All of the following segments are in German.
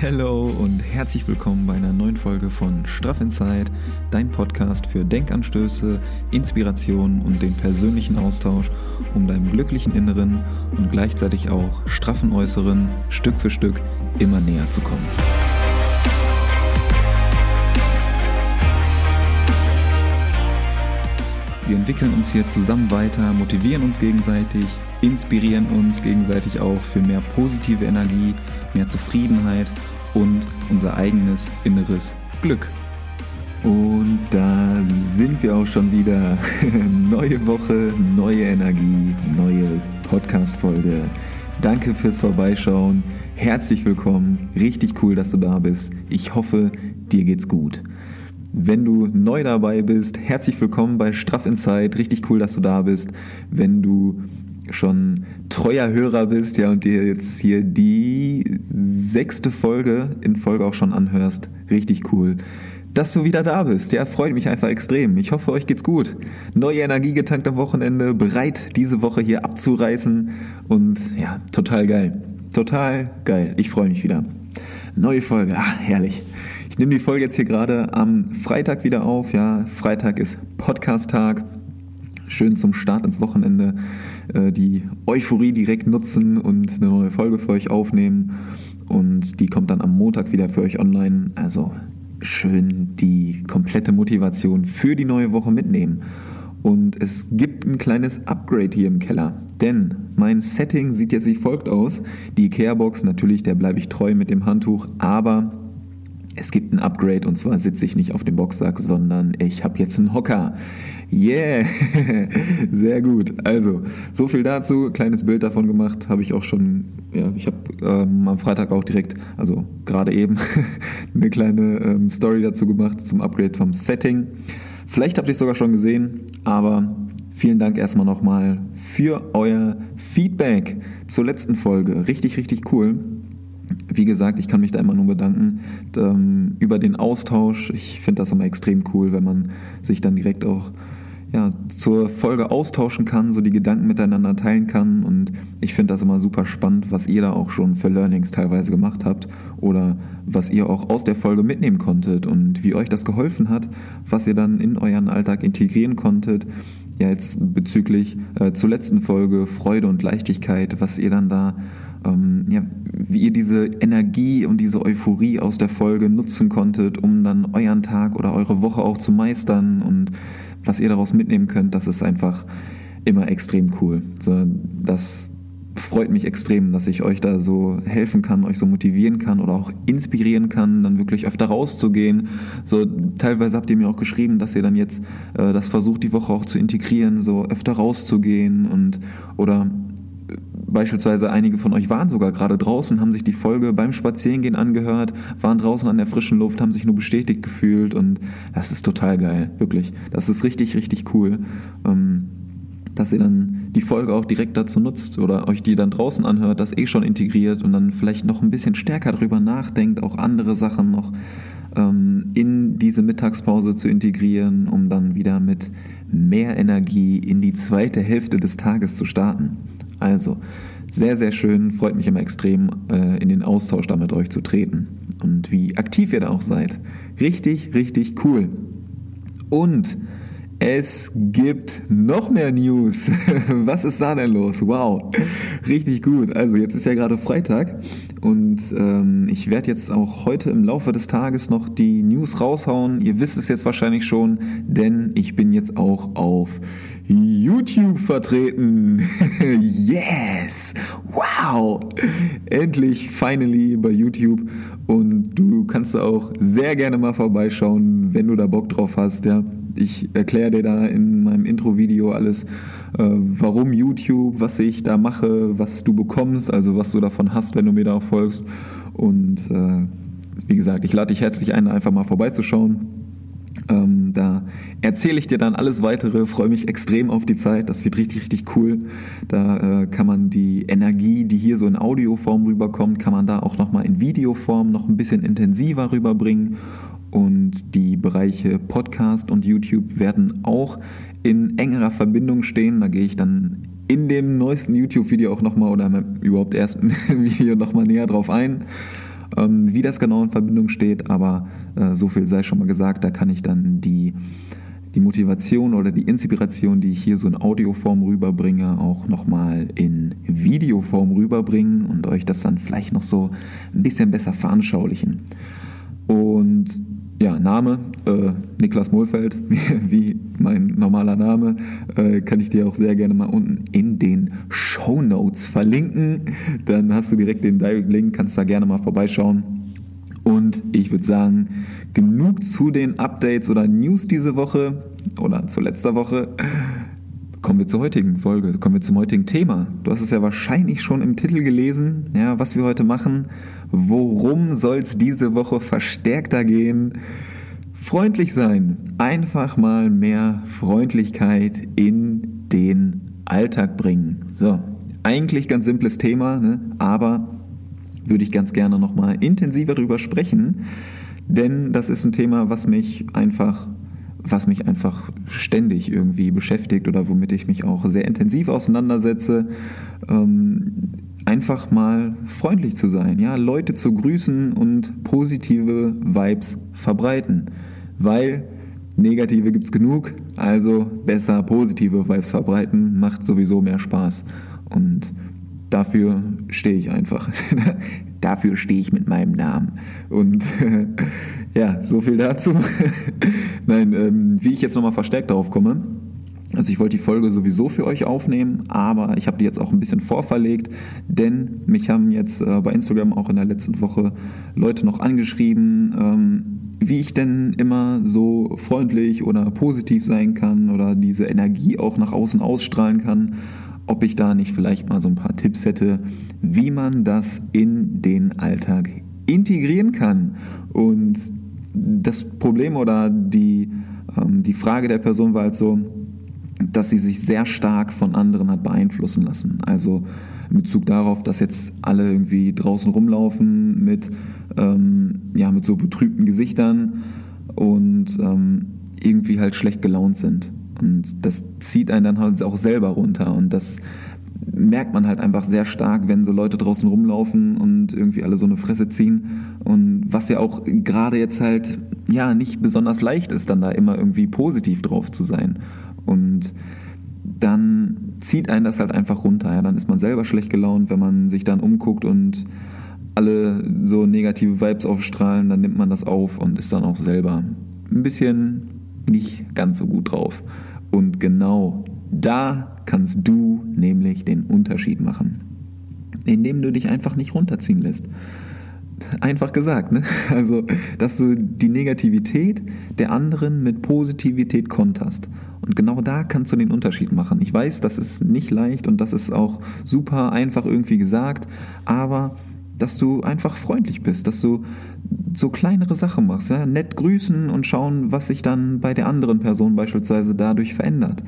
Hello und herzlich willkommen bei einer neuen Folge von Straff Inside, dein Podcast für Denkanstöße, Inspiration und den persönlichen Austausch, um deinem glücklichen Inneren und gleichzeitig auch straffen Äußeren Stück für Stück immer näher zu kommen. Wir entwickeln uns hier zusammen weiter, motivieren uns gegenseitig, inspirieren uns gegenseitig auch für mehr positive Energie, mehr Zufriedenheit und unser eigenes inneres Glück. Und da sind wir auch schon wieder. neue Woche, neue Energie, neue Podcast-Folge. Danke fürs Vorbeischauen. Herzlich willkommen. Richtig cool, dass du da bist. Ich hoffe, dir geht's gut. Wenn du neu dabei bist, herzlich willkommen bei Straff Inside. Richtig cool, dass du da bist. Wenn du schon treuer Hörer bist, ja, und dir jetzt hier die sechste Folge in Folge auch schon anhörst, richtig cool. Dass du wieder da bist, ja, freut mich einfach extrem. Ich hoffe, euch geht's gut. Neue Energie getankt am Wochenende, bereit, diese Woche hier abzureißen und ja, total geil. Total geil. Ich freue mich wieder. Neue Folge, ah, herrlich. Ich nehme die Folge jetzt hier gerade am Freitag wieder auf. Ja, Freitag ist Podcast-Tag. Schön zum Start ins Wochenende äh, die Euphorie direkt nutzen und eine neue Folge für euch aufnehmen. Und die kommt dann am Montag wieder für euch online. Also schön die komplette Motivation für die neue Woche mitnehmen. Und es gibt ein kleines Upgrade hier im Keller. Denn mein Setting sieht jetzt wie folgt aus. Die Ikea-Box, natürlich, der bleibe ich treu mit dem Handtuch, aber es gibt ein Upgrade und zwar sitze ich nicht auf dem Boxsack, sondern ich habe jetzt einen Hocker. Yeah, sehr gut. Also, so viel dazu. Kleines Bild davon gemacht, habe ich auch schon, ja, ich habe ähm, am Freitag auch direkt, also gerade eben, eine kleine ähm, Story dazu gemacht zum Upgrade vom Setting. Vielleicht habt ihr es sogar schon gesehen, aber vielen Dank erstmal nochmal für euer Feedback zur letzten Folge. Richtig, richtig cool wie gesagt, ich kann mich da immer nur bedanken ähm, über den Austausch. Ich finde das immer extrem cool, wenn man sich dann direkt auch ja, zur Folge austauschen kann, so die Gedanken miteinander teilen kann. Und ich finde das immer super spannend, was ihr da auch schon für Learnings teilweise gemacht habt oder was ihr auch aus der Folge mitnehmen konntet und wie euch das geholfen hat, was ihr dann in euren Alltag integrieren konntet. Ja, jetzt bezüglich äh, zur letzten Folge Freude und Leichtigkeit, was ihr dann da ähm, ja, wie ihr diese Energie und diese Euphorie aus der Folge nutzen konntet, um dann euren Tag oder eure Woche auch zu meistern und was ihr daraus mitnehmen könnt, das ist einfach immer extrem cool. So, das freut mich extrem, dass ich euch da so helfen kann, euch so motivieren kann oder auch inspirieren kann, dann wirklich öfter rauszugehen. So teilweise habt ihr mir auch geschrieben, dass ihr dann jetzt äh, das versucht, die Woche auch zu integrieren, so öfter rauszugehen und oder Beispielsweise einige von euch waren sogar gerade draußen, haben sich die Folge beim Spazierengehen angehört, waren draußen an der frischen Luft, haben sich nur bestätigt gefühlt und das ist total geil, wirklich. Das ist richtig, richtig cool, ähm, dass ihr dann die Folge auch direkt dazu nutzt oder euch die dann draußen anhört, das eh schon integriert und dann vielleicht noch ein bisschen stärker darüber nachdenkt, auch andere Sachen noch ähm, in diese Mittagspause zu integrieren, um dann wieder mit mehr Energie in die zweite Hälfte des Tages zu starten. Also, sehr, sehr schön, freut mich immer extrem, äh, in den Austausch da mit euch zu treten. Und wie aktiv ihr da auch seid. Richtig, richtig cool. Und es gibt noch mehr News. Was ist da denn los? Wow, richtig gut. Also jetzt ist ja gerade Freitag und ähm, ich werde jetzt auch heute im Laufe des Tages noch die News raushauen. Ihr wisst es jetzt wahrscheinlich schon, denn ich bin jetzt auch auf YouTube vertreten. yes! Wow! Endlich, finally bei YouTube. Und du kannst auch sehr gerne mal vorbeischauen, wenn du da Bock drauf hast. Ja, ich erkläre dir da in meinem Intro-Video alles, äh, warum YouTube, was ich da mache, was du bekommst, also was du davon hast, wenn du mir da auch folgst. Und äh, wie gesagt, ich lade dich herzlich ein, einfach mal vorbeizuschauen ähm, da erzähle ich dir dann alles weitere, freue mich extrem auf die Zeit, das wird richtig, richtig cool. Da äh, kann man die Energie, die hier so in Audioform rüberkommt, kann man da auch nochmal in Videoform noch ein bisschen intensiver rüberbringen. Und die Bereiche Podcast und YouTube werden auch in engerer Verbindung stehen. Da gehe ich dann in dem neuesten YouTube-Video auch nochmal oder überhaupt ersten Video nochmal näher drauf ein. Ähm, wie das genau in Verbindung steht, aber äh, so viel sei schon mal gesagt, da kann ich dann die, die Motivation oder die Inspiration, die ich hier so in Audioform rüberbringe, auch nochmal in Videoform rüberbringen und euch das dann vielleicht noch so ein bisschen besser veranschaulichen. Und ja, Name, äh, Niklas Mohlfeld, wie, mein normaler Name, äh, kann ich dir auch sehr gerne mal unten in den Show Notes verlinken. Dann hast du direkt den Direct Link, kannst da gerne mal vorbeischauen. Und ich würde sagen, genug zu den Updates oder News diese Woche oder zu letzter Woche. Kommen wir zur heutigen Folge, kommen wir zum heutigen Thema. Du hast es ja wahrscheinlich schon im Titel gelesen, ja, was wir heute machen. Worum soll es diese Woche verstärkter gehen? Freundlich sein. Einfach mal mehr Freundlichkeit in den Alltag bringen. So, eigentlich ganz simples Thema, ne? aber würde ich ganz gerne nochmal intensiver darüber sprechen, denn das ist ein Thema, was mich einfach was mich einfach ständig irgendwie beschäftigt oder womit ich mich auch sehr intensiv auseinandersetze, ähm, einfach mal freundlich zu sein, ja, Leute zu grüßen und positive Vibes verbreiten, weil negative gibt's genug, also besser positive Vibes verbreiten, macht sowieso mehr Spaß und dafür stehe ich einfach. dafür stehe ich mit meinem Namen. Und äh, ja, so viel dazu. Nein, ähm, wie ich jetzt nochmal verstärkt darauf komme. Also ich wollte die Folge sowieso für euch aufnehmen, aber ich habe die jetzt auch ein bisschen vorverlegt, denn mich haben jetzt äh, bei Instagram auch in der letzten Woche Leute noch angeschrieben, ähm, wie ich denn immer so freundlich oder positiv sein kann oder diese Energie auch nach außen ausstrahlen kann ob ich da nicht vielleicht mal so ein paar Tipps hätte, wie man das in den Alltag integrieren kann. Und das Problem oder die, ähm, die Frage der Person war halt so, dass sie sich sehr stark von anderen hat beeinflussen lassen. Also in Bezug darauf, dass jetzt alle irgendwie draußen rumlaufen mit, ähm, ja, mit so betrübten Gesichtern und ähm, irgendwie halt schlecht gelaunt sind. Und das zieht einen dann halt auch selber runter. Und das merkt man halt einfach sehr stark, wenn so Leute draußen rumlaufen und irgendwie alle so eine Fresse ziehen. Und was ja auch gerade jetzt halt, ja, nicht besonders leicht ist, dann da immer irgendwie positiv drauf zu sein. Und dann zieht einen das halt einfach runter. Ja, dann ist man selber schlecht gelaunt, wenn man sich dann umguckt und alle so negative Vibes aufstrahlen, dann nimmt man das auf und ist dann auch selber ein bisschen nicht ganz so gut drauf. Und genau da kannst du nämlich den Unterschied machen, indem du dich einfach nicht runterziehen lässt. Einfach gesagt, ne? Also, dass du die Negativität der anderen mit Positivität konterst. Und genau da kannst du den Unterschied machen. Ich weiß, das ist nicht leicht und das ist auch super einfach irgendwie gesagt, aber dass du einfach freundlich bist, dass du so kleinere Sachen machst, ja? nett grüßen und schauen, was sich dann bei der anderen Person beispielsweise dadurch verändert.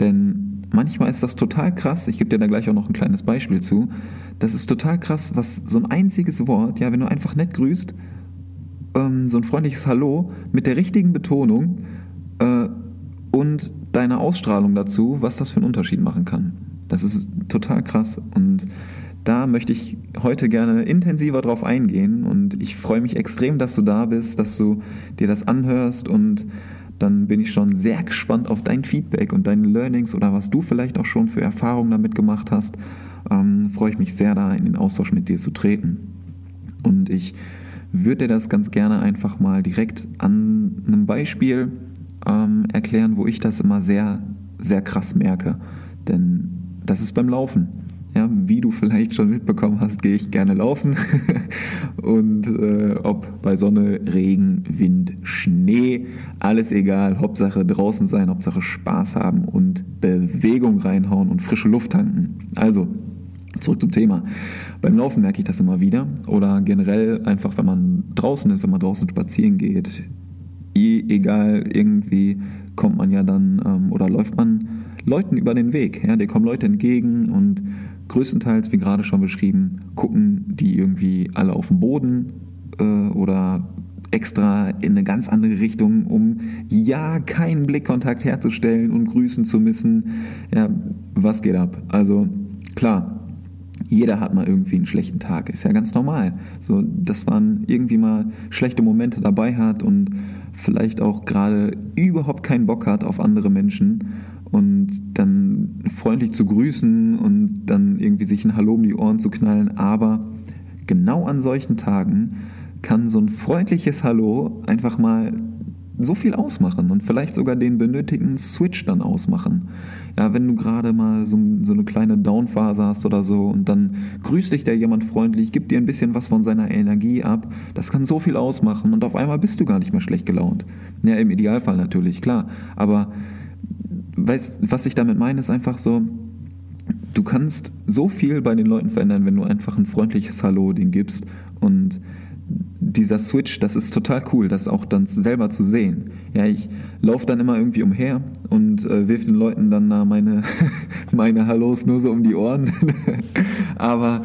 Denn manchmal ist das total krass, ich gebe dir da gleich auch noch ein kleines Beispiel zu, das ist total krass, was so ein einziges Wort, ja, wenn du einfach nett grüßt, ähm, so ein freundliches Hallo mit der richtigen Betonung äh, und deiner Ausstrahlung dazu, was das für einen Unterschied machen kann. Das ist total krass und da möchte ich heute gerne intensiver drauf eingehen und ich freue mich extrem, dass du da bist, dass du dir das anhörst und dann bin ich schon sehr gespannt auf dein Feedback und deine Learnings oder was du vielleicht auch schon für Erfahrungen damit gemacht hast. Ähm, freue ich mich sehr, da in den Austausch mit dir zu treten. Und ich würde dir das ganz gerne einfach mal direkt an einem Beispiel ähm, erklären, wo ich das immer sehr, sehr krass merke. Denn das ist beim Laufen. Ja, wie du vielleicht schon mitbekommen hast, gehe ich gerne laufen. und äh, ob bei Sonne, Regen, Wind, Schnee, alles egal. Hauptsache draußen sein, Hauptsache Spaß haben und Bewegung reinhauen und frische Luft tanken. Also, zurück zum Thema. Beim Laufen merke ich das immer wieder. Oder generell einfach, wenn man draußen ist, wenn man draußen spazieren geht. Egal, irgendwie kommt man ja dann ähm, oder läuft man Leuten über den Weg. Ja, dir kommen Leute entgegen und größtenteils, wie gerade schon beschrieben, gucken die irgendwie alle auf den Boden äh, oder extra in eine ganz andere Richtung, um ja keinen Blickkontakt herzustellen und grüßen zu müssen. Ja, was geht ab? Also klar, jeder hat mal irgendwie einen schlechten Tag, ist ja ganz normal. So, dass man irgendwie mal schlechte Momente dabei hat und vielleicht auch gerade überhaupt keinen Bock hat auf andere Menschen und dann freundlich zu grüßen und dann irgendwie sich ein Hallo um die Ohren zu knallen. Aber genau an solchen Tagen kann so ein freundliches Hallo einfach mal so viel ausmachen und vielleicht sogar den benötigten Switch dann ausmachen. Ja, wenn du gerade mal so, so eine kleine Downphase hast oder so und dann grüßt dich da jemand freundlich, gibt dir ein bisschen was von seiner Energie ab, das kann so viel ausmachen und auf einmal bist du gar nicht mehr schlecht gelaunt. Ja, im Idealfall natürlich, klar. Aber weißt, was ich damit meine, ist einfach so, du kannst so viel bei den Leuten verändern, wenn du einfach ein freundliches Hallo denen gibst und dieser Switch, das ist total cool, das auch dann selber zu sehen. Ja, ich laufe dann immer irgendwie umher und äh, wirf den Leuten dann da meine, meine Hallos nur so um die Ohren. Aber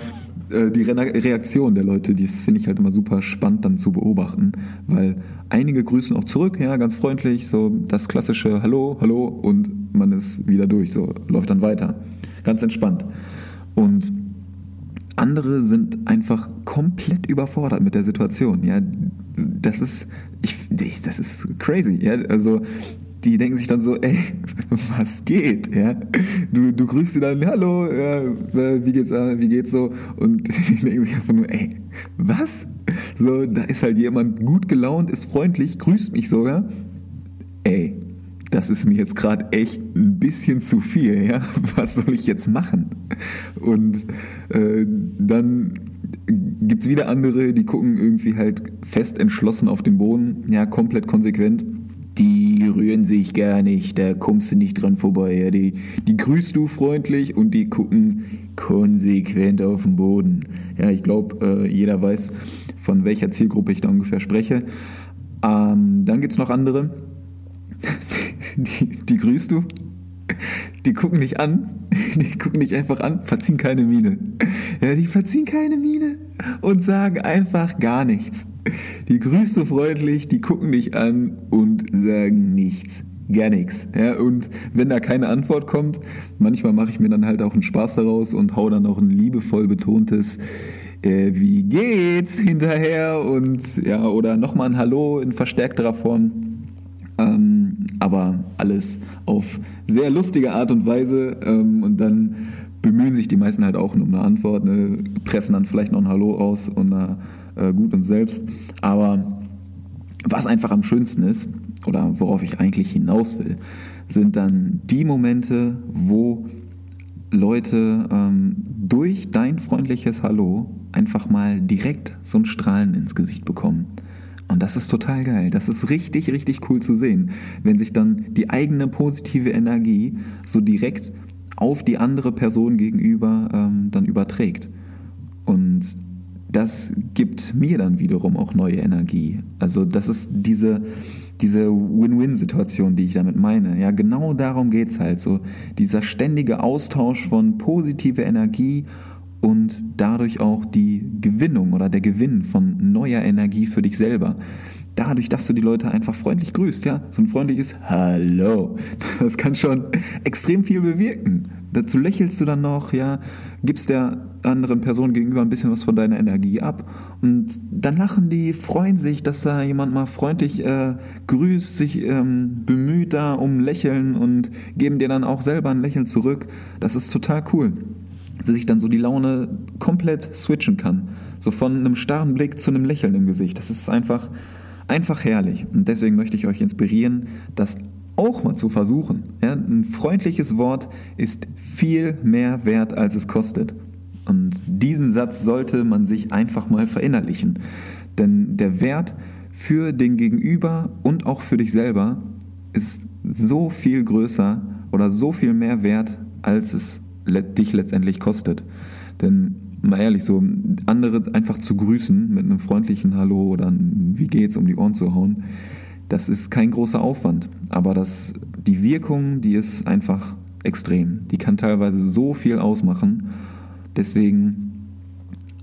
die Re Reaktion der Leute, das finde ich halt immer super spannend dann zu beobachten, weil einige grüßen auch zurück, ja, ganz freundlich, so das klassische Hallo, Hallo und man ist wieder durch, so läuft dann weiter. Ganz entspannt. Und andere sind einfach komplett überfordert mit der Situation. Ja, das ist, ich, das ist crazy. Ja, also die denken sich dann so, ey, was geht? Ja, du, du grüßt sie dann, hallo, ja, wie geht's, äh, wie geht's so? Und die denken sich einfach nur, ey, was? So, da ist halt jemand gut gelaunt, ist freundlich, grüßt mich sogar. Ey, das ist mir jetzt gerade echt ein bisschen zu viel, ja. Was soll ich jetzt machen? Und äh, dann gibt es wieder andere, die gucken irgendwie halt fest entschlossen auf den Boden, ja, komplett konsequent. Die rühren sich gar nicht, da kommst du nicht dran vorbei. Ja. Die, die grüßt du freundlich und die gucken konsequent auf den Boden. Ja, ich glaube, äh, jeder weiß, von welcher Zielgruppe ich da ungefähr spreche. Ähm, dann gibt es noch andere, die, die grüßt du, die gucken dich an, die gucken dich einfach an, verziehen keine Miene. Ja, die verziehen keine Miene und sagen einfach gar nichts. Die grüßt du freundlich, die gucken dich an und sagen nichts. Gar nichts. Ja, und wenn da keine Antwort kommt, manchmal mache ich mir dann halt auch einen Spaß daraus und hau dann auch ein liebevoll betontes äh, Wie geht's hinterher und ja, oder nochmal ein Hallo in verstärkterer Form. Ähm, aber alles auf sehr lustige Art und Weise ähm, und dann bemühen sich die meisten halt auch um eine Antwort, ne, pressen dann vielleicht noch ein Hallo aus und äh, gut und selbst. Aber was einfach am schönsten ist, oder worauf ich eigentlich hinaus will, sind dann die Momente, wo Leute ähm, durch dein freundliches Hallo einfach mal direkt so ein Strahlen ins Gesicht bekommen. Und das ist total geil. Das ist richtig, richtig cool zu sehen, wenn sich dann die eigene positive Energie so direkt auf die andere Person gegenüber ähm, dann überträgt. Und das gibt mir dann wiederum auch neue Energie. Also das ist diese, diese Win-Win-Situation, die ich damit meine. Ja, genau darum geht es halt. So dieser ständige Austausch von positiver Energie und dadurch auch die Gewinnung oder der Gewinn von neuer Energie für dich selber. Dadurch, dass du die Leute einfach freundlich grüßt, ja, so ein freundliches Hallo, das kann schon extrem viel bewirken. Dazu lächelst du dann noch, ja, gibst der anderen Person gegenüber ein bisschen was von deiner Energie ab und dann lachen die, freuen sich, dass da jemand mal freundlich äh, grüßt, sich ähm, bemüht da um Lächeln und geben dir dann auch selber ein Lächeln zurück. Das ist total cool wie sich dann so die Laune komplett switchen kann. So von einem starren Blick zu einem Lächeln im Gesicht. Das ist einfach, einfach herrlich. Und deswegen möchte ich euch inspirieren, das auch mal zu versuchen. Ja, ein freundliches Wort ist viel mehr wert, als es kostet. Und diesen Satz sollte man sich einfach mal verinnerlichen. Denn der Wert für den Gegenüber und auch für dich selber ist so viel größer oder so viel mehr wert, als es dich letztendlich kostet. Denn mal ehrlich, so andere einfach zu grüßen mit einem freundlichen Hallo oder Wie geht's um die Ohren zu hauen, das ist kein großer Aufwand. Aber das, die Wirkung, die ist einfach extrem. Die kann teilweise so viel ausmachen. Deswegen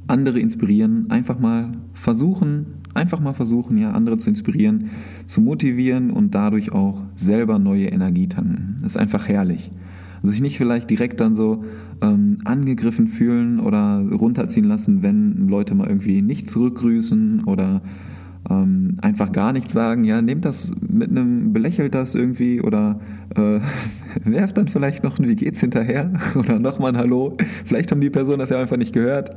andere inspirieren, einfach mal versuchen, einfach mal versuchen, ja, andere zu inspirieren, zu motivieren und dadurch auch selber neue Energie tanken. Das ist einfach herrlich. Also sich nicht vielleicht direkt dann so ähm, angegriffen fühlen oder runterziehen lassen, wenn Leute mal irgendwie nicht zurückgrüßen oder ähm, einfach gar nichts sagen. Ja, nehmt das mit einem, belächelt das irgendwie oder äh, werft dann vielleicht noch ein Wie geht's hinterher oder nochmal ein Hallo. Vielleicht haben die Personen das ja einfach nicht gehört.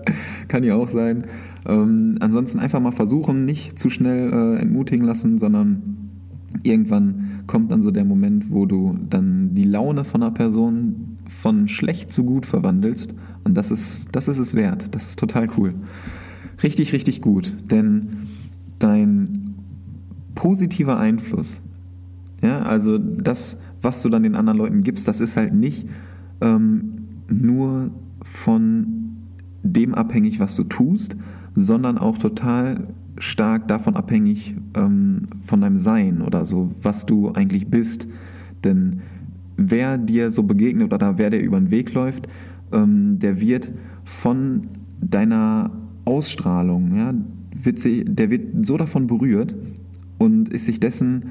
Kann ja auch sein. Ähm, ansonsten einfach mal versuchen, nicht zu schnell äh, entmutigen lassen, sondern irgendwann kommt dann so der Moment, wo du dann die Laune von einer Person von schlecht zu gut verwandelst. Und das ist, das ist es wert. Das ist total cool. Richtig, richtig gut. Denn dein positiver Einfluss, ja, also das, was du dann den anderen Leuten gibst, das ist halt nicht ähm, nur von dem abhängig, was du tust, sondern auch total stark davon abhängig ähm, von deinem Sein oder so, was du eigentlich bist. Denn wer dir so begegnet oder wer dir über den Weg läuft, ähm, der wird von deiner Ausstrahlung, ja, wird sie, der wird so davon berührt und ist sich dessen,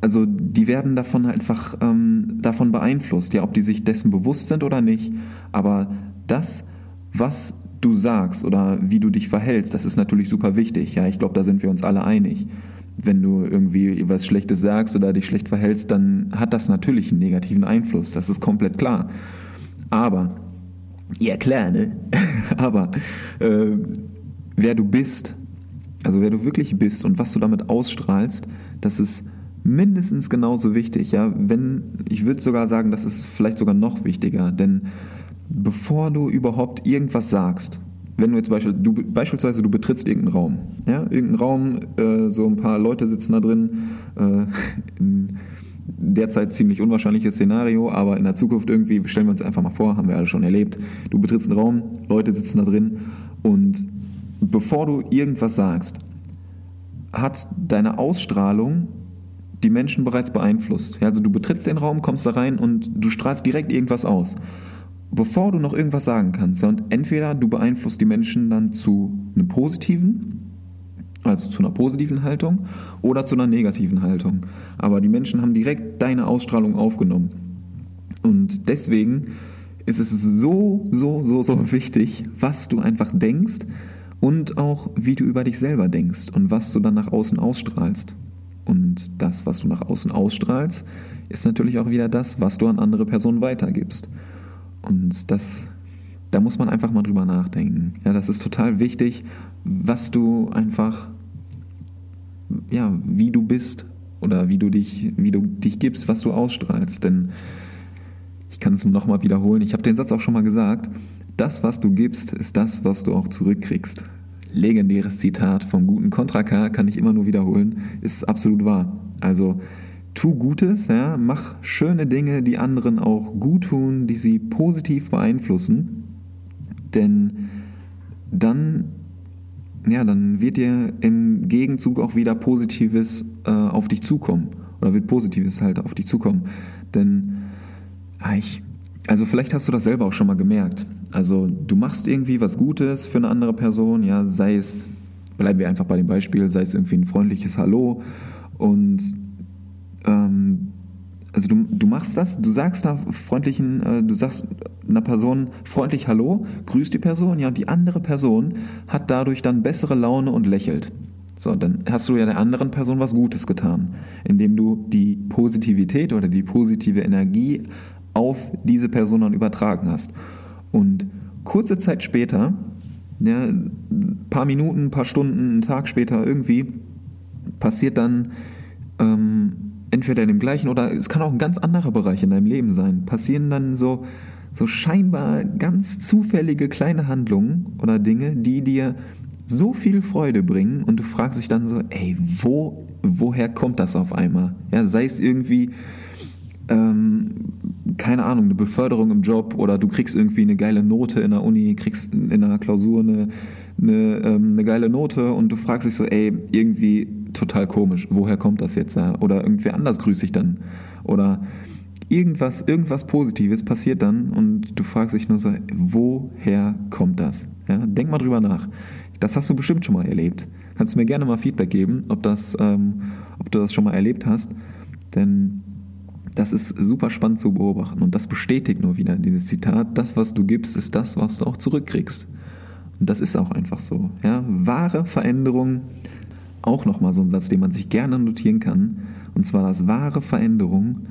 also die werden davon einfach ähm, davon beeinflusst, ja, ob die sich dessen bewusst sind oder nicht. Aber das, was du sagst oder wie du dich verhältst, das ist natürlich super wichtig. Ja, ich glaube, da sind wir uns alle einig. Wenn du irgendwie was Schlechtes sagst oder dich schlecht verhältst, dann hat das natürlich einen negativen Einfluss. Das ist komplett klar. Aber, ja klar, ne? Aber äh, wer du bist, also wer du wirklich bist und was du damit ausstrahlst, das ist mindestens genauso wichtig. Ja, wenn ich würde sogar sagen, das ist vielleicht sogar noch wichtiger, denn bevor du überhaupt irgendwas sagst, wenn du jetzt Beispiel, du, beispielsweise du betrittst irgendeinen Raum, ja, irgendeinen Raum, äh, so ein paar Leute sitzen da drin, äh, derzeit ziemlich unwahrscheinliches Szenario, aber in der Zukunft irgendwie, stellen wir uns einfach mal vor, haben wir alle schon erlebt, du betrittst einen Raum, Leute sitzen da drin und bevor du irgendwas sagst, hat deine Ausstrahlung die Menschen bereits beeinflusst. Ja, also du betrittst den Raum, kommst da rein und du strahlst direkt irgendwas aus bevor du noch irgendwas sagen kannst. und entweder du beeinflusst die Menschen dann zu einem positiven, also zu einer positiven Haltung oder zu einer negativen Haltung. Aber die Menschen haben direkt deine Ausstrahlung aufgenommen. Und deswegen ist es so, so, so, so wichtig, was du einfach denkst und auch wie du über dich selber denkst und was du dann nach außen ausstrahlst. Und das, was du nach außen ausstrahlst, ist natürlich auch wieder das, was du an andere Personen weitergibst. Und das, da muss man einfach mal drüber nachdenken. Ja, das ist total wichtig, was du einfach, ja, wie du bist oder wie du dich, wie du dich gibst, was du ausstrahlst. Denn ich kann es nochmal wiederholen. Ich habe den Satz auch schon mal gesagt. Das, was du gibst, ist das, was du auch zurückkriegst. Legendäres Zitat vom guten Contra kann ich immer nur wiederholen, ist absolut wahr. Also tu Gutes, ja, mach schöne Dinge, die anderen auch gut tun, die sie positiv beeinflussen, denn dann, ja, dann wird dir im Gegenzug auch wieder Positives äh, auf dich zukommen oder wird Positives halt auf dich zukommen, denn ah, ich, also vielleicht hast du das selber auch schon mal gemerkt. Also du machst irgendwie was Gutes für eine andere Person, ja, sei es, bleiben wir einfach bei dem Beispiel, sei es irgendwie ein freundliches Hallo und ähm, also du, du machst das, du sagst einer freundlichen, äh, du sagst einer Person freundlich Hallo, grüßt die Person, ja, und die andere Person hat dadurch dann bessere Laune und lächelt. So, dann hast du ja der anderen Person was Gutes getan, indem du die Positivität oder die positive Energie auf diese Person dann übertragen hast. Und kurze Zeit später, ja, ein paar Minuten, ein paar Stunden, einen Tag später irgendwie, passiert dann ähm, entweder in dem gleichen oder es kann auch ein ganz anderer Bereich in deinem Leben sein, passieren dann so, so scheinbar ganz zufällige kleine Handlungen oder Dinge, die dir so viel Freude bringen und du fragst dich dann so, ey, wo, woher kommt das auf einmal? Ja, sei es irgendwie, ähm, keine Ahnung, eine Beförderung im Job oder du kriegst irgendwie eine geile Note in der Uni, kriegst in einer Klausur eine, eine, ähm, eine geile Note und du fragst dich so, ey, irgendwie total komisch, woher kommt das jetzt? Oder irgendwer anders grüßt dich dann. Oder irgendwas, irgendwas Positives passiert dann und du fragst dich nur so, woher kommt das? Ja, denk mal drüber nach. Das hast du bestimmt schon mal erlebt. Kannst du mir gerne mal Feedback geben, ob, das, ähm, ob du das schon mal erlebt hast. Denn das ist super spannend zu beobachten und das bestätigt nur wieder dieses Zitat, das, was du gibst, ist das, was du auch zurückkriegst. Und das ist auch einfach so. Ja? Wahre Veränderung, auch nochmal so ein Satz, den man sich gerne notieren kann, und zwar, dass wahre Veränderung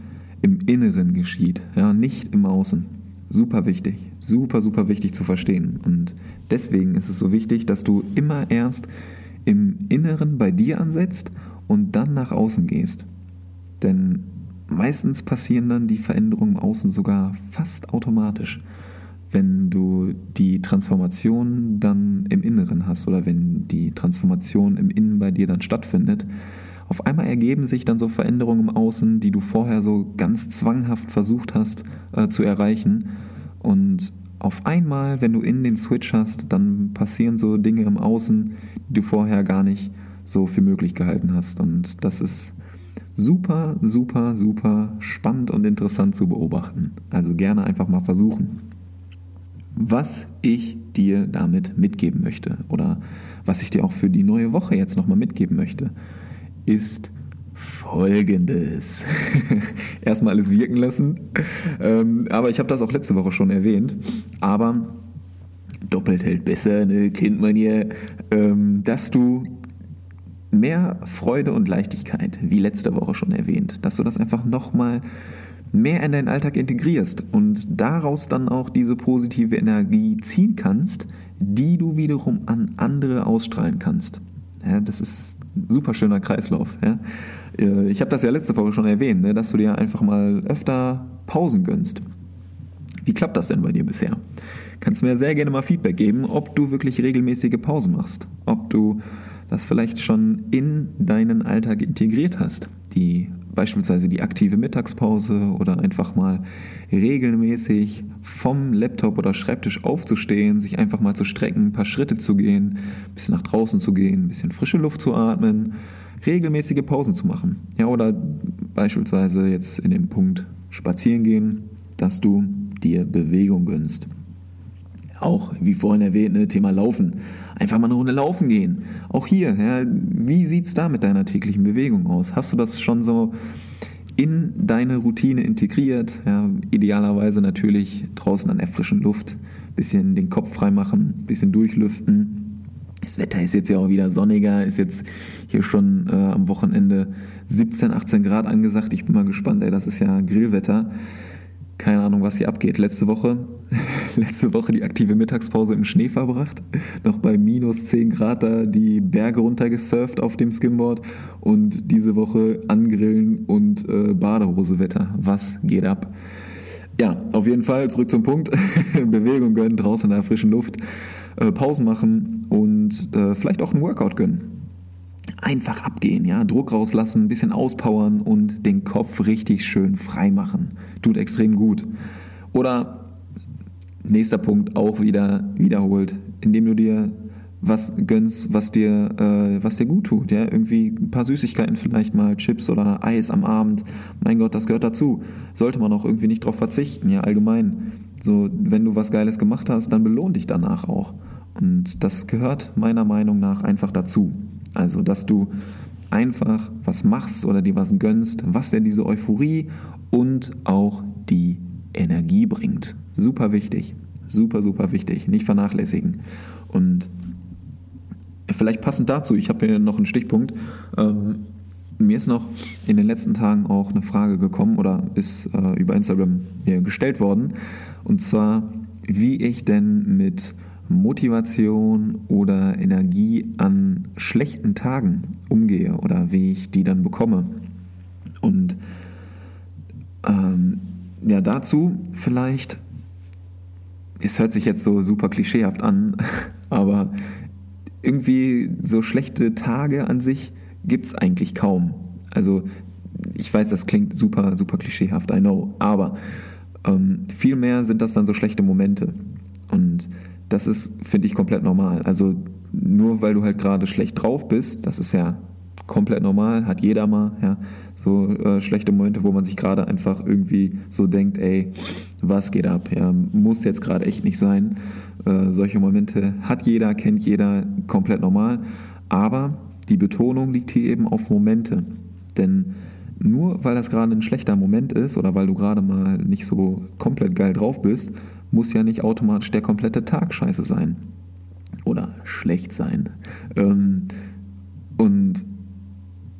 im Inneren geschieht, ja, nicht im Außen. Super wichtig, super, super wichtig zu verstehen. Und deswegen ist es so wichtig, dass du immer erst im Inneren bei dir ansetzt und dann nach außen gehst. Denn meistens passieren dann die Veränderungen im Außen sogar fast automatisch, wenn du die Transformation dann im Inneren hast oder wenn die Transformation im Innen bei dir dann stattfindet. Auf einmal ergeben sich dann so Veränderungen im Außen, die du vorher so ganz zwanghaft versucht hast äh, zu erreichen. Und auf einmal, wenn du in den Switch hast, dann passieren so Dinge im Außen, die du vorher gar nicht so für möglich gehalten hast. Und das ist super, super, super spannend und interessant zu beobachten. Also gerne einfach mal versuchen. Was ich dir damit mitgeben möchte oder was ich dir auch für die neue Woche jetzt nochmal mitgeben möchte, ist folgendes. Erstmal alles wirken lassen. Ähm, aber ich habe das auch letzte Woche schon erwähnt. Aber doppelt hält besser, ne? kennt man ja, ähm, dass du mehr Freude und Leichtigkeit, wie letzte Woche schon erwähnt, dass du das einfach nochmal mehr in deinen Alltag integrierst und daraus dann auch diese positive Energie ziehen kannst, die du wiederum an andere ausstrahlen kannst. Ja, das ist ein super schöner Kreislauf. Ja. Äh, ich habe das ja letzte Woche schon erwähnt, ne, dass du dir einfach mal öfter Pausen gönnst. Wie klappt das denn bei dir bisher? Kannst mir sehr gerne mal Feedback geben, ob du wirklich regelmäßige Pausen machst, ob du das vielleicht schon in deinen Alltag integriert hast. Die beispielsweise die aktive Mittagspause oder einfach mal regelmäßig vom Laptop oder Schreibtisch aufzustehen, sich einfach mal zu strecken, ein paar Schritte zu gehen, ein bisschen nach draußen zu gehen, ein bisschen frische Luft zu atmen, regelmäßige Pausen zu machen. Ja, oder beispielsweise jetzt in dem Punkt spazieren gehen, dass du dir Bewegung gönnst. Auch, wie vorhin erwähnt, ne, Thema Laufen. Einfach mal eine Runde laufen gehen. Auch hier, ja, wie es da mit deiner täglichen Bewegung aus? Hast du das schon so in deine Routine integriert? Ja, idealerweise natürlich draußen an der frischen Luft. Bisschen den Kopf freimachen, bisschen durchlüften. Das Wetter ist jetzt ja auch wieder sonniger, ist jetzt hier schon äh, am Wochenende 17, 18 Grad angesagt. Ich bin mal gespannt, ey, das ist ja Grillwetter. Keine Ahnung, was hier abgeht. Letzte Woche letzte Woche die aktive Mittagspause im Schnee verbracht, noch bei minus 10 Grad da die Berge runtergesurft auf dem Skimboard und diese Woche angrillen und äh, Badehosewetter. Was geht ab? Ja, auf jeden Fall zurück zum Punkt. Bewegung gönnen, draußen in der frischen Luft, äh, Pausen machen und äh, vielleicht auch ein Workout gönnen einfach abgehen, ja, Druck rauslassen, ein bisschen auspowern und den Kopf richtig schön frei machen. Tut extrem gut. Oder nächster Punkt auch wieder wiederholt, indem du dir was gönnst, was dir, äh, was dir gut tut. Ja? Irgendwie ein paar Süßigkeiten vielleicht mal, Chips oder Eis am Abend. Mein Gott, das gehört dazu. Sollte man auch irgendwie nicht drauf verzichten, ja, allgemein. So, wenn du was Geiles gemacht hast, dann belohn dich danach auch. Und das gehört meiner Meinung nach einfach dazu. Also, dass du einfach was machst oder dir was gönnst, was dir diese Euphorie und auch die Energie bringt. Super wichtig. Super, super wichtig. Nicht vernachlässigen. Und vielleicht passend dazu, ich habe hier noch einen Stichpunkt. Ähm, mir ist noch in den letzten Tagen auch eine Frage gekommen oder ist äh, über Instagram mir gestellt worden. Und zwar, wie ich denn mit Motivation oder Energie an schlechten Tagen umgehe oder wie ich die dann bekomme. Und ähm, ja, dazu vielleicht es hört sich jetzt so super klischeehaft an, aber irgendwie so schlechte Tage an sich gibt es eigentlich kaum. Also ich weiß, das klingt super, super klischeehaft, I know, aber ähm, vielmehr sind das dann so schlechte Momente. Und das ist, finde ich, komplett normal. Also nur weil du halt gerade schlecht drauf bist, das ist ja komplett normal, hat jeder mal, ja, so äh, schlechte Momente, wo man sich gerade einfach irgendwie so denkt, ey, was geht ab, ja, muss jetzt gerade echt nicht sein. Äh, solche Momente hat jeder, kennt jeder, komplett normal, aber die Betonung liegt hier eben auf Momente, denn nur weil das gerade ein schlechter Moment ist oder weil du gerade mal nicht so komplett geil drauf bist, muss ja nicht automatisch der komplette Tag scheiße sein. Oder schlecht sein. Ähm, und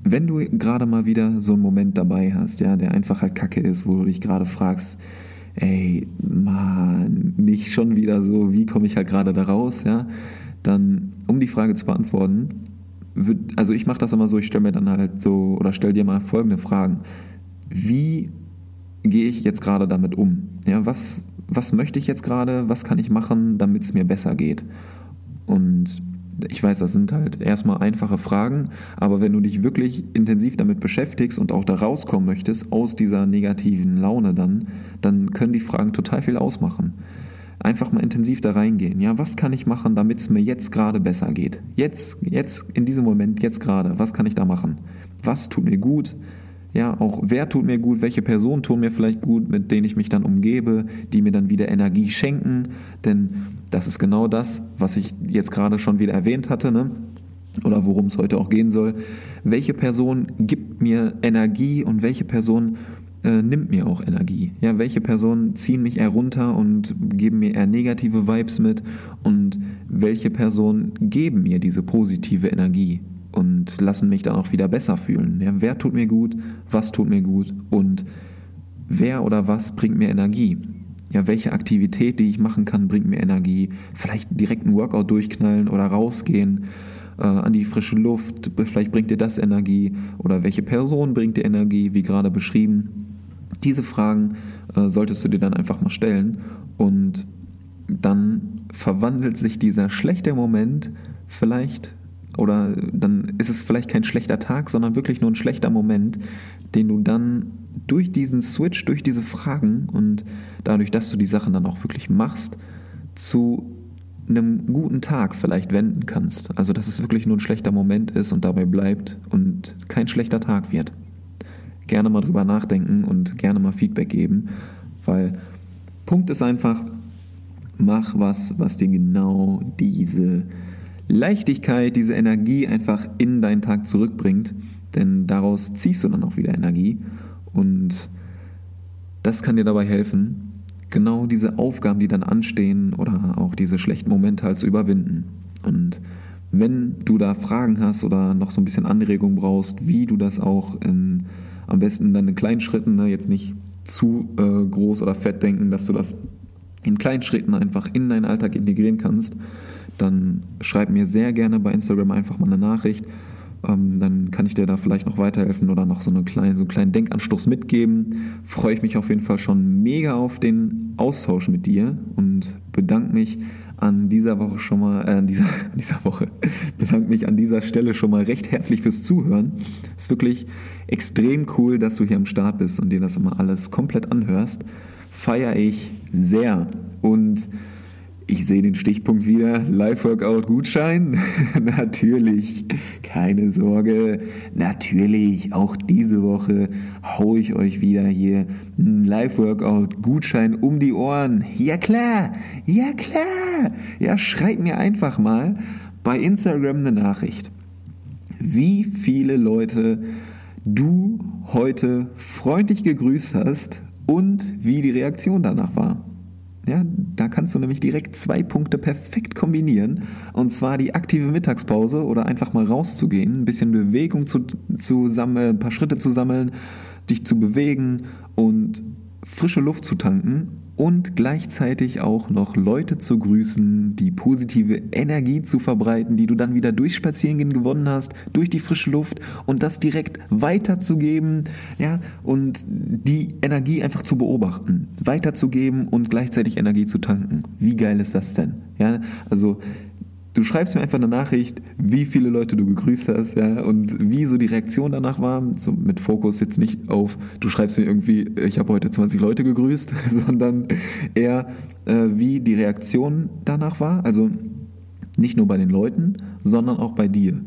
wenn du gerade mal wieder so einen Moment dabei hast, ja, der einfach halt kacke ist, wo du dich gerade fragst, ey, Mann, nicht schon wieder so, wie komme ich halt gerade da raus, ja, dann, um die Frage zu beantworten, also ich mache das immer so, ich stelle mir dann halt so oder stelle dir mal folgende Fragen. Wie gehe ich jetzt gerade damit um? Ja, was, was möchte ich jetzt gerade? Was kann ich machen, damit es mir besser geht? Und ich weiß, das sind halt erstmal einfache Fragen, aber wenn du dich wirklich intensiv damit beschäftigst und auch da rauskommen möchtest aus dieser negativen Laune dann, dann können die Fragen total viel ausmachen einfach mal intensiv da reingehen. Ja, was kann ich machen, damit es mir jetzt gerade besser geht? Jetzt, jetzt, in diesem Moment, jetzt gerade, was kann ich da machen? Was tut mir gut? Ja, auch wer tut mir gut, welche Personen tun mir vielleicht gut, mit denen ich mich dann umgebe, die mir dann wieder Energie schenken. Denn das ist genau das, was ich jetzt gerade schon wieder erwähnt hatte, ne? oder worum es heute auch gehen soll. Welche Person gibt mir Energie und welche Person äh, nimmt mir auch Energie. Ja, welche Personen ziehen mich eher runter und geben mir eher negative Vibes mit und welche Personen geben mir diese positive Energie und lassen mich dann auch wieder besser fühlen. Ja, wer tut mir gut, was tut mir gut und wer oder was bringt mir Energie? Ja, welche Aktivität, die ich machen kann, bringt mir Energie? Vielleicht direkt einen Workout durchknallen oder rausgehen äh, an die frische Luft. Vielleicht bringt dir das Energie oder welche Person bringt dir Energie, wie gerade beschrieben. Diese Fragen äh, solltest du dir dann einfach mal stellen und dann verwandelt sich dieser schlechte Moment vielleicht oder dann ist es vielleicht kein schlechter Tag, sondern wirklich nur ein schlechter Moment, den du dann durch diesen Switch, durch diese Fragen und dadurch, dass du die Sachen dann auch wirklich machst, zu einem guten Tag vielleicht wenden kannst. Also dass es wirklich nur ein schlechter Moment ist und dabei bleibt und kein schlechter Tag wird gerne mal drüber nachdenken und gerne mal Feedback geben, weil Punkt ist einfach, mach was, was dir genau diese Leichtigkeit, diese Energie einfach in deinen Tag zurückbringt, denn daraus ziehst du dann auch wieder Energie und das kann dir dabei helfen, genau diese Aufgaben, die dann anstehen oder auch diese schlechten Momente halt zu überwinden. Und wenn du da Fragen hast oder noch so ein bisschen Anregung brauchst, wie du das auch in am besten dann in kleinen Schritten, ne, jetzt nicht zu äh, groß oder fett denken, dass du das in kleinen Schritten einfach in deinen Alltag integrieren kannst, dann schreib mir sehr gerne bei Instagram einfach mal eine Nachricht. Ähm, dann kann ich dir da vielleicht noch weiterhelfen oder noch so, eine kleine, so einen kleinen Denkanstoß mitgeben. Freue ich mich auf jeden Fall schon mega auf den Austausch mit dir und bedanke mich an dieser Woche schon mal, äh, an dieser, dieser Woche, bedanke mich an dieser Stelle schon mal recht herzlich fürs Zuhören. Ist wirklich extrem cool, dass du hier am Start bist und dir das immer alles komplett anhörst. Feiere ich sehr. Und ich sehe den Stichpunkt wieder. Live-Workout-Gutschein? Natürlich. Keine Sorge. Natürlich. Auch diese Woche haue ich euch wieder hier einen Live-Workout-Gutschein um die Ohren. Ja klar. Ja klar. Ja, schreibt mir einfach mal bei Instagram eine Nachricht. Wie viele Leute du heute freundlich gegrüßt hast und wie die Reaktion danach war. Ja, da kannst du nämlich direkt zwei Punkte perfekt kombinieren. Und zwar die aktive Mittagspause oder einfach mal rauszugehen, ein bisschen Bewegung zu, zu sammeln, ein paar Schritte zu sammeln, dich zu bewegen und frische Luft zu tanken und gleichzeitig auch noch Leute zu grüßen, die positive Energie zu verbreiten, die du dann wieder durch Spazierengehen gewonnen hast, durch die frische Luft und das direkt weiterzugeben, ja, und die Energie einfach zu beobachten, weiterzugeben und gleichzeitig Energie zu tanken. Wie geil ist das denn? Ja, also du schreibst mir einfach eine Nachricht, wie viele Leute du gegrüßt hast, ja, und wie so die Reaktion danach war. So mit Fokus jetzt nicht auf, du schreibst mir irgendwie, ich habe heute 20 Leute gegrüßt, sondern eher, äh, wie die Reaktion danach war. Also nicht nur bei den Leuten, sondern auch bei dir.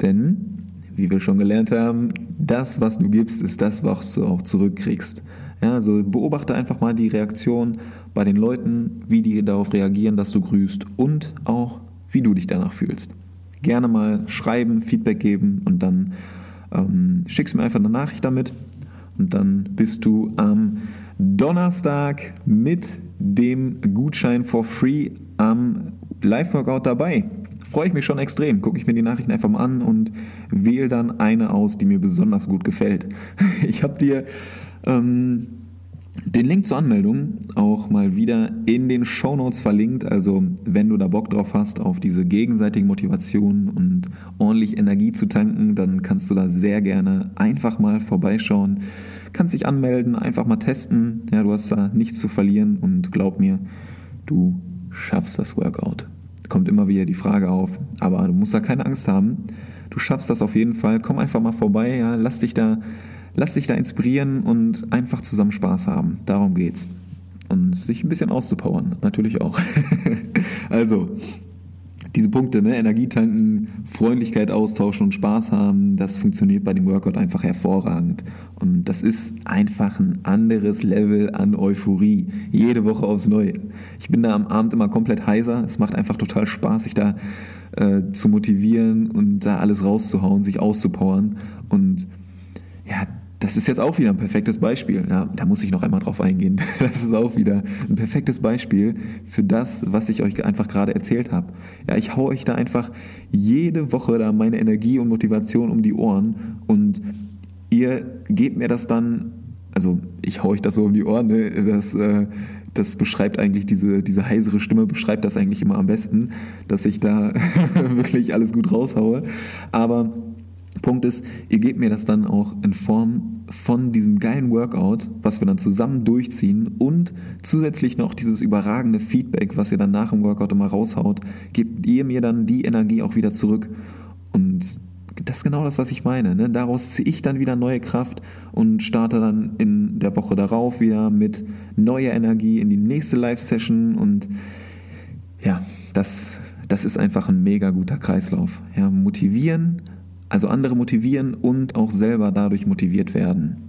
Denn, wie wir schon gelernt haben, das, was du gibst, ist das, was du auch zurückkriegst. Ja, also beobachte einfach mal die Reaktion bei den Leuten, wie die darauf reagieren, dass du grüßt und auch wie du dich danach fühlst. Gerne mal schreiben, Feedback geben und dann ähm, schickst mir einfach eine Nachricht damit und dann bist du am Donnerstag mit dem Gutschein for free am Live-Workout dabei. Freue ich mich schon extrem. Gucke ich mir die Nachrichten einfach mal an und wähle dann eine aus, die mir besonders gut gefällt. Ich habe dir ähm, den Link zur Anmeldung auch mal wieder in den Show Notes verlinkt. Also wenn du da Bock drauf hast, auf diese gegenseitige Motivation und ordentlich Energie zu tanken, dann kannst du da sehr gerne einfach mal vorbeischauen. Kannst dich anmelden, einfach mal testen. Ja, du hast da nichts zu verlieren und glaub mir, du schaffst das Workout. Kommt immer wieder die Frage auf, aber du musst da keine Angst haben. Du schaffst das auf jeden Fall. Komm einfach mal vorbei, ja, lass dich da lass dich da inspirieren und einfach zusammen Spaß haben. Darum geht's. Und sich ein bisschen auszupowern, natürlich auch. also, diese Punkte, ne, Energie tanken, Freundlichkeit austauschen und Spaß haben, das funktioniert bei dem Workout einfach hervorragend. Und das ist einfach ein anderes Level an Euphorie. Jede Woche aufs Neue. Ich bin da am Abend immer komplett heiser. Es macht einfach total Spaß, sich da äh, zu motivieren und da alles rauszuhauen, sich auszupowern. Und ja, das ist jetzt auch wieder ein perfektes Beispiel. Ja, da muss ich noch einmal drauf eingehen. Das ist auch wieder ein perfektes Beispiel für das, was ich euch einfach gerade erzählt habe. Ja, ich hau euch da einfach jede Woche da meine Energie und Motivation um die Ohren und ihr gebt mir das dann, also ich hau euch das so um die Ohren, ne? das, äh, das beschreibt eigentlich diese, diese heisere Stimme, beschreibt das eigentlich immer am besten, dass ich da wirklich alles gut raushaue. Aber Punkt ist, ihr gebt mir das dann auch in Form von diesem geilen Workout, was wir dann zusammen durchziehen und zusätzlich noch dieses überragende Feedback, was ihr dann nach dem Workout immer raushaut, gebt ihr mir dann die Energie auch wieder zurück. Und das ist genau das, was ich meine. Ne? Daraus ziehe ich dann wieder neue Kraft und starte dann in der Woche darauf wieder mit neuer Energie in die nächste Live-Session. Und ja, das, das ist einfach ein mega guter Kreislauf. Ja, motivieren, also andere motivieren und auch selber dadurch motiviert werden.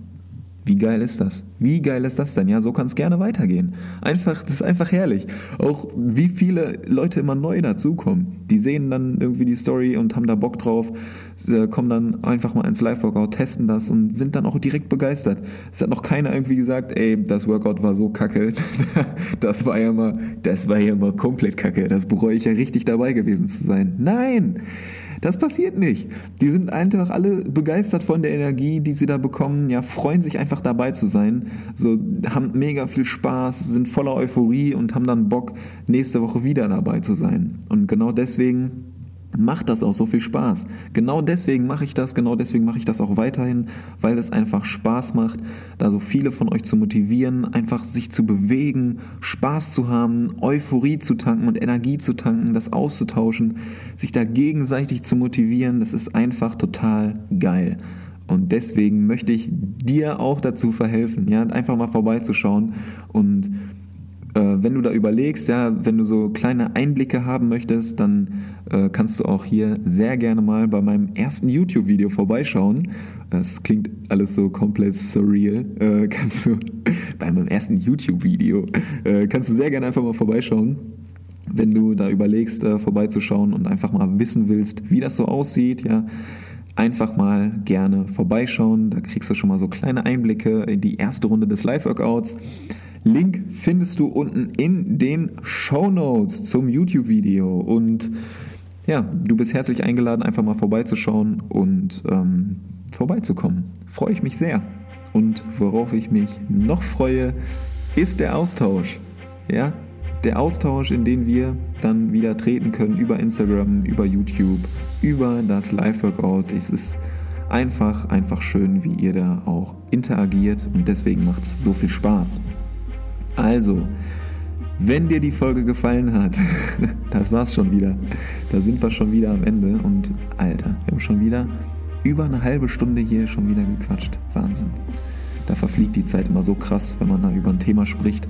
Wie geil ist das? Wie geil ist das denn? Ja, so kann es gerne weitergehen. Einfach, das ist einfach herrlich. Auch wie viele Leute immer neu dazukommen. Die sehen dann irgendwie die Story und haben da Bock drauf, kommen dann einfach mal ins Live-Workout, testen das und sind dann auch direkt begeistert. Es hat noch keiner irgendwie gesagt, ey, das Workout war so kacke. Das war ja mal, das war ja mal komplett kacke. Das bereue ich ja richtig dabei gewesen zu sein. Nein! Das passiert nicht. Die sind einfach alle begeistert von der Energie, die sie da bekommen, ja, freuen sich einfach dabei zu sein, so haben mega viel Spaß, sind voller Euphorie und haben dann Bock, nächste Woche wieder dabei zu sein. Und genau deswegen macht das auch so viel Spaß. Genau deswegen mache ich das, genau deswegen mache ich das auch weiterhin, weil es einfach Spaß macht, da so viele von euch zu motivieren, einfach sich zu bewegen, Spaß zu haben, Euphorie zu tanken und Energie zu tanken, das auszutauschen, sich da gegenseitig zu motivieren, das ist einfach total geil. Und deswegen möchte ich dir auch dazu verhelfen, ja, einfach mal vorbeizuschauen und wenn du da überlegst, ja, wenn du so kleine Einblicke haben möchtest, dann äh, kannst du auch hier sehr gerne mal bei meinem ersten YouTube-Video vorbeischauen. Das klingt alles so komplett surreal. Äh, kannst du bei meinem ersten YouTube-Video äh, kannst du sehr gerne einfach mal vorbeischauen wenn du da überlegst, äh, vorbeizuschauen und einfach mal wissen willst, wie das so aussieht, ja, einfach mal gerne vorbeischauen. Da kriegst du schon mal so kleine Einblicke in die erste Runde des Live-Workouts. Link findest du unten in den Show Notes zum YouTube-Video. Und ja, du bist herzlich eingeladen, einfach mal vorbeizuschauen und ähm, vorbeizukommen. Freue ich mich sehr. Und worauf ich mich noch freue, ist der Austausch. Ja, der Austausch, in den wir dann wieder treten können über Instagram, über YouTube, über das Live-Workout. Es ist einfach, einfach schön, wie ihr da auch interagiert und deswegen macht es so viel Spaß. Also, wenn dir die Folge gefallen hat, das war's schon wieder. Da sind wir schon wieder am Ende und Alter, wir haben schon wieder über eine halbe Stunde hier schon wieder gequatscht. Wahnsinn. Da verfliegt die Zeit immer so krass, wenn man da über ein Thema spricht,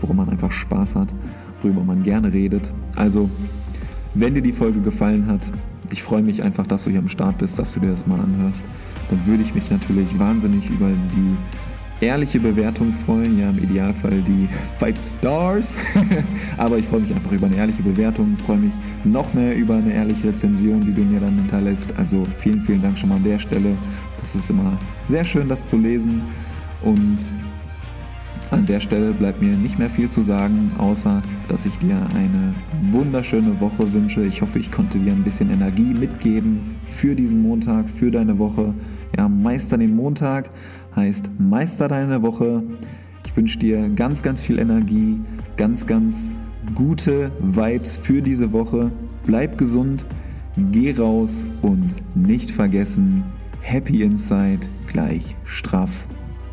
worum man einfach Spaß hat, worüber man gerne redet. Also, wenn dir die Folge gefallen hat, ich freue mich einfach, dass du hier am Start bist, dass du dir das mal anhörst. Dann würde ich mich natürlich wahnsinnig über die ehrliche Bewertung freuen. Ja, im Idealfall die 5 Stars. Aber ich freue mich einfach über eine ehrliche Bewertung. Freue mich noch mehr über eine ehrliche Rezension, die du mir dann hinterlässt. Also vielen, vielen Dank schon mal an der Stelle. Das ist immer sehr schön, das zu lesen. Und an der Stelle bleibt mir nicht mehr viel zu sagen, außer dass ich dir eine wunderschöne Woche wünsche. Ich hoffe, ich konnte dir ein bisschen Energie mitgeben für diesen Montag, für deine Woche. Ja, meister den Montag heißt meister deine Woche. Ich wünsche dir ganz, ganz viel Energie, ganz, ganz gute Vibes für diese Woche. Bleib gesund, geh raus und nicht vergessen, Happy Inside gleich straff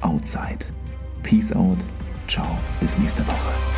Outside. Peace out. Ciao. Bis nächste Woche.